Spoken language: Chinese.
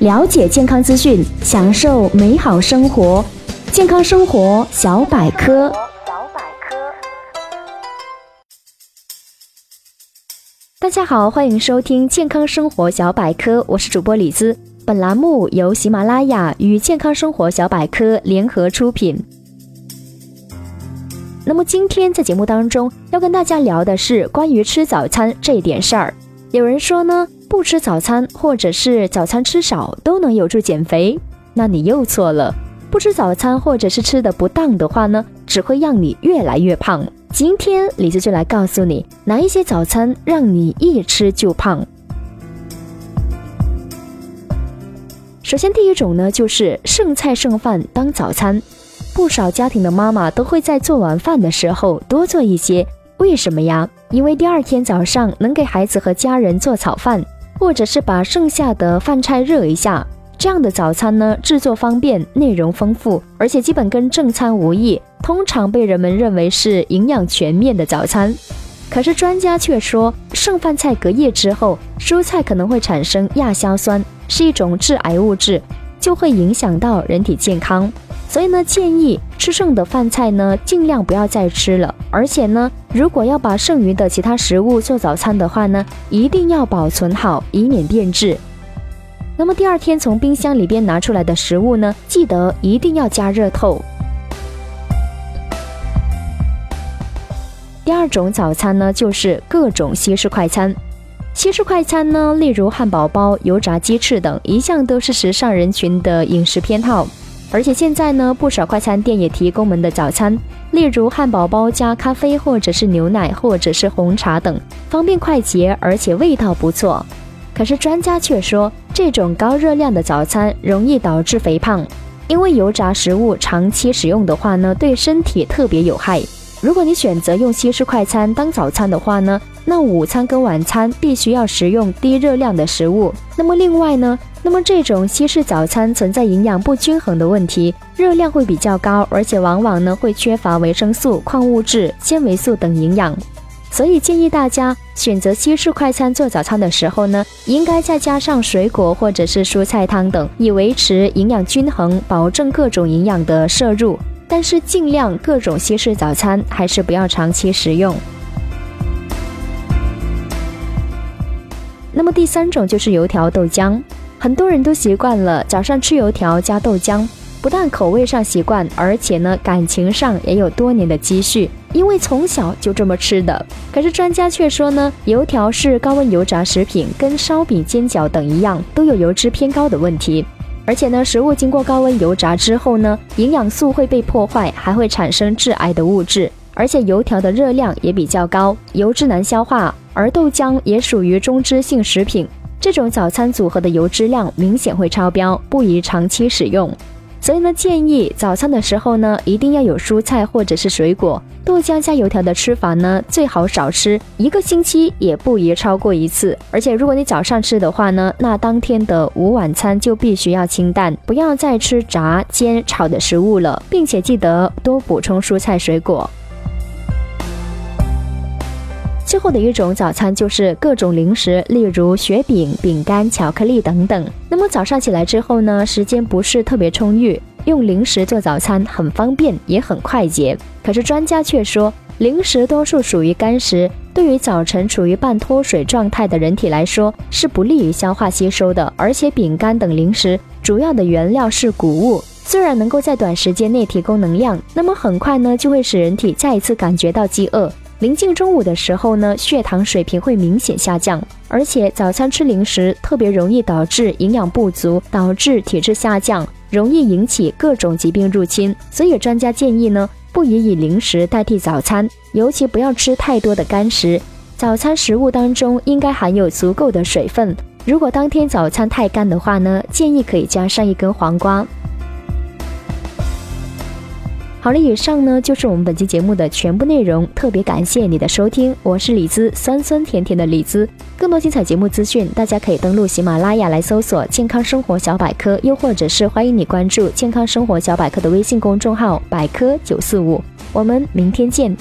了解健康资讯，享受美好生活。健康生活小百科。小百科。大家好，欢迎收听健康生活小百科，我是主播李姿。本栏目由喜马拉雅与健康生活小百科联合出品。那么今天在节目当中要跟大家聊的是关于吃早餐这点事儿。有人说呢，不吃早餐或者是早餐吃少都能有助减肥，那你又错了。不吃早餐或者是吃的不当的话呢，只会让你越来越胖。今天李子就来告诉你，哪一些早餐让你一吃就胖。首先第一种呢，就是剩菜剩饭当早餐。不少家庭的妈妈都会在做完饭的时候多做一些，为什么呀？因为第二天早上能给孩子和家人做早饭，或者是把剩下的饭菜热一下。这样的早餐呢，制作方便，内容丰富，而且基本跟正餐无异，通常被人们认为是营养全面的早餐。可是专家却说，剩饭菜隔夜之后，蔬菜可能会产生亚硝酸，是一种致癌物质，就会影响到人体健康。所以呢，建议吃剩的饭菜呢，尽量不要再吃了。而且呢，如果要把剩余的其他食物做早餐的话呢，一定要保存好，以免变质。那么第二天从冰箱里边拿出来的食物呢，记得一定要加热透。第二种早餐呢，就是各种西式快餐。西式快餐呢，例如汉堡包、油炸鸡翅等，一向都是时尚人群的饮食偏好。而且现在呢，不少快餐店也提供我们的早餐，例如汉堡包加咖啡，或者是牛奶，或者是红茶等，方便快捷，而且味道不错。可是专家却说，这种高热量的早餐容易导致肥胖，因为油炸食物长期使用的话呢，对身体特别有害。如果你选择用西式快餐当早餐的话呢，那午餐跟晚餐必须要食用低热量的食物。那么另外呢？那么这种西式早餐存在营养不均衡的问题，热量会比较高，而且往往呢会缺乏维生素、矿物质、纤维素等营养，所以建议大家选择西式快餐做早餐的时候呢，应该再加上水果或者是蔬菜汤等，以维持营养均衡，保证各种营养的摄入。但是尽量各种西式早餐还是不要长期食用。那么第三种就是油条豆浆。很多人都习惯了早上吃油条加豆浆，不但口味上习惯，而且呢感情上也有多年的积蓄，因为从小就这么吃的。可是专家却说呢，油条是高温油炸食品，跟烧饼、煎饺等一样，都有油脂偏高的问题。而且呢，食物经过高温油炸之后呢，营养素会被破坏，还会产生致癌的物质。而且油条的热量也比较高，油脂难消化，而豆浆也属于中脂性食品。这种早餐组合的油脂量明显会超标，不宜长期使用。所以呢，建议早餐的时候呢，一定要有蔬菜或者是水果。豆浆加油条的吃法呢，最好少吃，一个星期也不宜超过一次。而且如果你早上吃的话呢，那当天的午晚餐就必须要清淡，不要再吃炸、煎、炒的食物了，并且记得多补充蔬菜水果。最后的一种早餐就是各种零食，例如雪饼、饼干、巧克力等等。那么早上起来之后呢，时间不是特别充裕，用零食做早餐很方便，也很快捷。可是专家却说，零食多数属于干食，对于早晨处于半脱水状态的人体来说，是不利于消化吸收的。而且饼干等零食主要的原料是谷物，虽然能够在短时间内提供能量，那么很快呢就会使人体再一次感觉到饥饿。临近中午的时候呢，血糖水平会明显下降，而且早餐吃零食特别容易导致营养不足，导致体质下降，容易引起各种疾病入侵。所以专家建议呢，不宜以零食代替早餐，尤其不要吃太多的干食。早餐食物当中应该含有足够的水分。如果当天早餐太干的话呢，建议可以加上一根黄瓜。好了，以上呢就是我们本期节目的全部内容。特别感谢你的收听，我是李子，酸酸甜甜的李子。更多精彩节目资讯，大家可以登录喜马拉雅来搜索“健康生活小百科”，又或者是欢迎你关注“健康生活小百科”的微信公众号“百科九四五”。我们明天见。